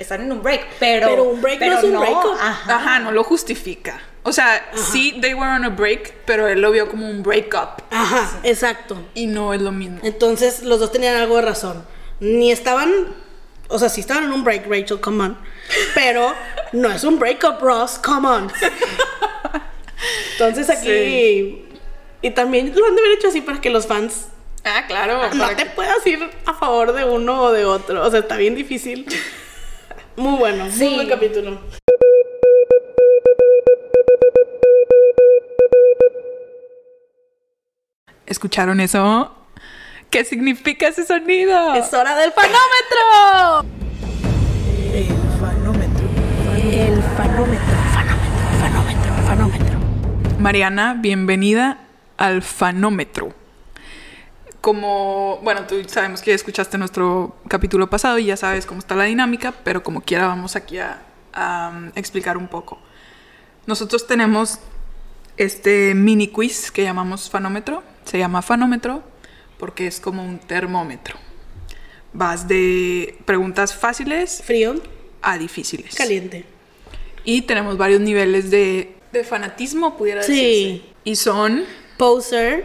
están en un break, pero. Pero un break no es un breakup. Ajá. Ajá, no lo justifica. O sea, sí, they were on a break, pero él lo vio como un breakup. Ajá, exacto. Y no es lo mismo. Entonces los dos tenían algo de razón. Ni estaban, o sea, sí estaban en un break, Rachel, come on. Pero no es un breakup, Ross, come on. Entonces aquí... Sí. Y también lo han de haber hecho así para que los fans Ah, claro. no te que- puedas ir a favor de uno o de otro. O sea, está bien difícil. Muy bueno, muy Sí. buen capítulo. ¿Escucharon eso? ¿Qué significa ese sonido? Es hora del fanómetro. El fanómetro. El fanómetro, fanómetro, fanómetro, fanómetro. Mariana, bienvenida al fanómetro. Como, bueno, tú sabemos que ya escuchaste nuestro capítulo pasado y ya sabes cómo está la dinámica, pero como quiera vamos aquí a, a, um, explicar un poco. Nosotros tenemos este mini quiz que llamamos fanómetro. Se llama fanómetro porque es como un termómetro. Vas de preguntas fáciles Frío, a difíciles. caliente. Y tenemos varios niveles de, de fanatismo, pudiera Sí. decirse. Y son Poser,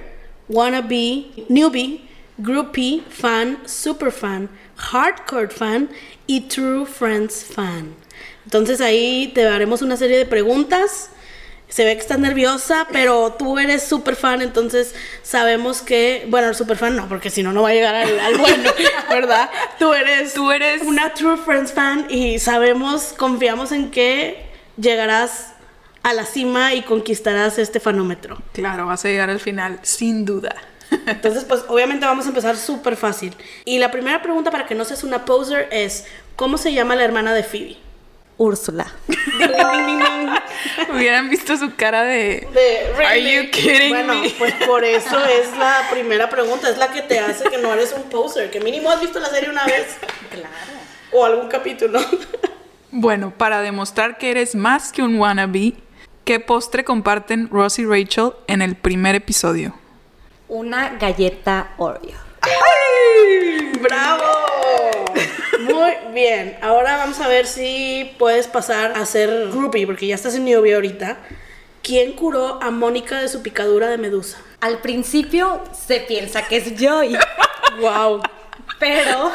wannabe, newbie, groupie, fan, superfan, hardcore fan y true friends fan. Entonces ahí te haremos una serie de preguntas. Se ve que estás nerviosa, pero tú eres super fan, entonces sabemos que, bueno, el super fan no, porque si no, no va a llegar al, al bueno, ¿verdad? Tú eres, Tú eres- una true friends fan y sabemos, confiamos en que llegarás a la cima y conquistarás este fanómetro. Claro, vas a llegar al final, sin duda. Entonces, pues obviamente vamos a empezar súper fácil. Y la primera pregunta para que no seas una poser es, ¿cómo se llama la hermana de Phoebe? Úrsula. Hubieran visto su cara de... De, Are you kidding bueno, me? pues por eso es la primera pregunta, es la que te hace que no eres un poser, que mínimo has visto la serie una vez Claro. o algún capítulo. Bueno, para demostrar que eres más que un wannabe, ¿qué postre comparten Ross y Rachel en el primer episodio? Una galleta Oreo. ¡Bravo! Muy bien. Ahora vamos a ver si puedes pasar a ser groupie, porque ya estás en newbie ahorita. ¿Quién curó a Mónica de su picadura de medusa? Al principio se piensa que es Joy, ¡Wow! Pero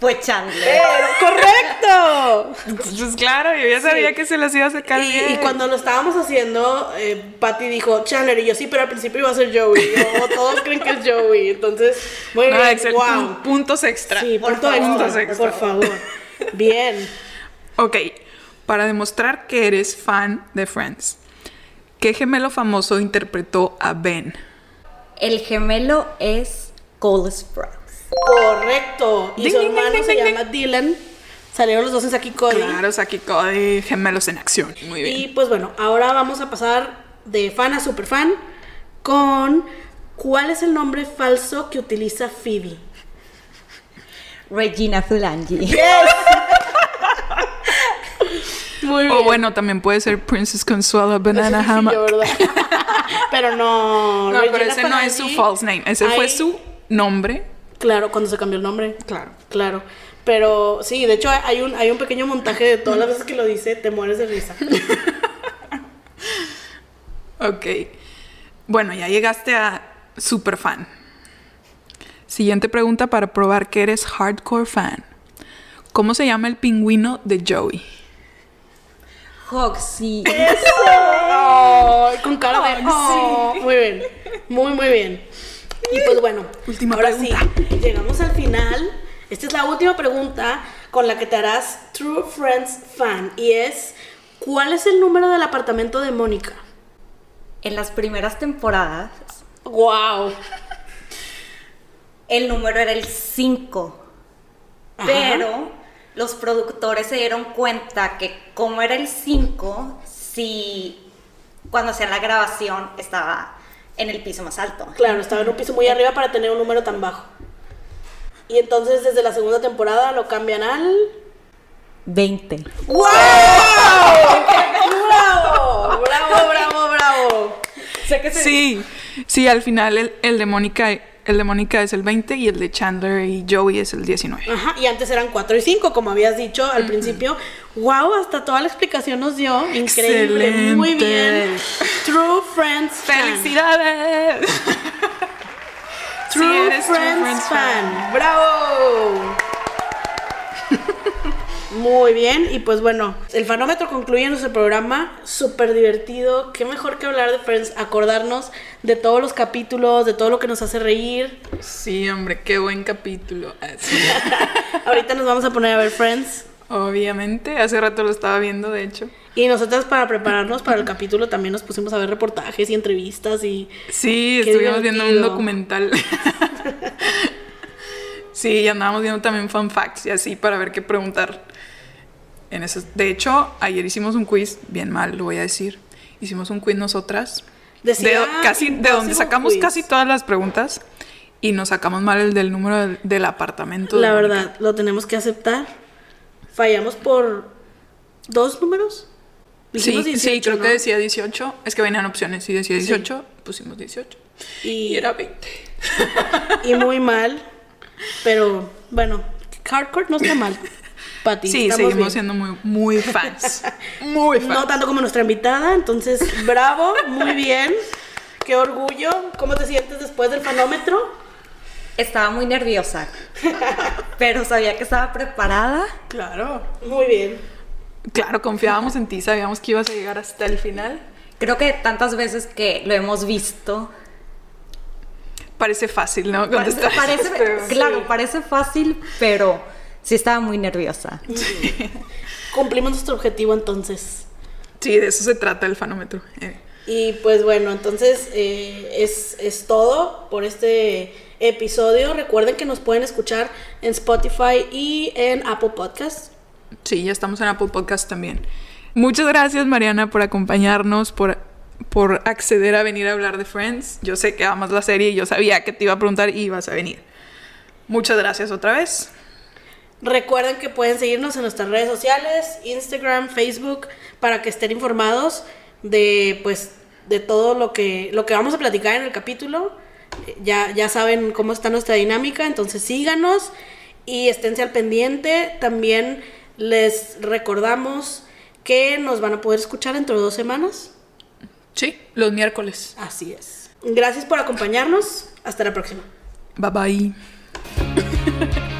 fue Chandler. ¡Pero correcto! Pues claro, yo ya sabía que se las iba a sacar Y, bien. y cuando lo estábamos haciendo, eh, Patty dijo Chandler y yo sí, pero al principio iba a ser Joey. O todos creen que es Joey. Entonces, muy No, bien. Excel, wow. pun- puntos extra. Sí, Por punto favor. Puntos extra. por favor. Bien. Ok, para demostrar que eres fan de Friends, ¿qué gemelo famoso interpretó a Ben? El gemelo es Cole Sprouse. Correcto. Y Ding, su ding, hermano ding, se ding, llama Dylan. Salieron los dos en Saki Cody. Claro, Saki Cody, gemelos en acción. Muy bien. Y pues bueno, ahora vamos a pasar de fan a super fan con ¿cuál es el nombre falso que utiliza Phoebe? Regina Fulangi. Muy O bueno, también puede ser Princess Consuelo Banana sí Hammock. pero no. No, pero ese no es su false name. Ese fue su nombre. Claro, cuando se cambió el nombre. Claro. Claro. Pero sí, de hecho hay un, hay un pequeño montaje de todas las veces que lo dice, te mueres de risa. Ok. Bueno, ya llegaste a super fan. Siguiente pregunta para probar que eres hardcore fan. ¿Cómo se llama el pingüino de Joey? Hoxie. Ay, con cara de. "Oh". Muy bien. Muy, muy bien. Y pues bueno, Última ahora pregunta. sí, llegamos al final. Esta es la última pregunta con la que te harás True Friends fan. Y es: ¿Cuál es el número del apartamento de Mónica? En las primeras temporadas, ¡Wow! el número era el 5. Ajá. Pero los productores se dieron cuenta que como era el 5, si cuando hacían la grabación estaba en el piso más alto. Claro, estaba en un piso muy arriba para tener un número tan bajo. Y entonces desde la segunda temporada lo cambian al. 20. ¡Wow! ¡Bravo! ¡Bravo, bravo, bravo! Sé que se- Sí, sí, al final el, el de Mónica el de Mónica es el 20 y el de Chandler y Joey es el 19. Ajá, y antes eran 4 y 5, como habías dicho al principio. Wow, hasta toda la explicación nos dio. Increíble, muy bien. True Friends fan. ¡Felicidades! True, Sí, eres True Friends, fan. ¡Bravo! Muy bien, y pues bueno, el fanómetro concluye nuestro programa, súper divertido, qué mejor que hablar de Friends, acordarnos de todos los capítulos, de todo lo que nos hace reír. Sí, hombre, qué buen capítulo. Ahorita nos vamos a poner a ver Friends, Obviamente, hace rato lo estaba viendo, de hecho. y nosotras para prepararnos para el capítulo también nos pusimos a ver reportajes y entrevistas y... Sí, estuvimos viendo un divertido. documental. sí, y andábamos viendo también fun facts y así para ver qué preguntar. En esos. De hecho, ayer hicimos un quiz, bien mal, lo voy a decir. Hicimos un quiz nosotras. Decía de, casi, de donde sacamos Quiz. casi todas las preguntas y nos sacamos mal el del número del, del apartamento. La verdad, lo tenemos que aceptar. Fallamos por dos números. Sí, Dijimos sí, 18, creo ¿no? que decía 18. Es que venían opciones. Si decía 18, pusimos 18. Y, Y era 20. y muy mal. Pero bueno, hardcore no está mal. Pati, Sí, seguimos bien. siendo muy, muy fans. Muy fans. No tanto como nuestra invitada, entonces bravo, muy bien. Qué orgullo. ¿Cómo te sientes después del fanómetro? Estaba muy nerviosa, pero sabía que estaba preparada. Claro. Muy bien. Claro, confiábamos en ti, sabíamos que ibas a llegar hasta el final. Creo que tantas veces que lo hemos visto, Parece fácil, ¿no? parece, Contestar parece- preguntas. claro, parece fácil, pero sí estaba muy nerviosa. Cumplimos nuestro objetivo entonces. Sí, de eso se trata el fanómetro. Eh, Y pues bueno, entonces eh, es, es todo por este episodio. Recuerden que nos pueden escuchar en Spotify y en Apple Podcasts. Sí, ya estamos en Apple Podcast también. Muchas gracias, Mariana, por acompañarnos, por, por acceder a venir a hablar de Friends. Yo sé que amas la serie y yo sabía que te iba a preguntar y ibas a venir. Muchas gracias otra vez. Recuerden que pueden seguirnos en nuestras redes sociales, Instagram, Facebook, para que estén informados de pues de todo lo que lo que vamos a platicar en el capítulo. Ya, ya saben cómo está nuestra dinámica, entonces síganos y esténse al pendiente. También les recordamos que nos van a poder escuchar dentro de dos semanas. Sí, los miércoles. Así es. Gracias por acompañarnos. Hasta la próxima. Bye bye.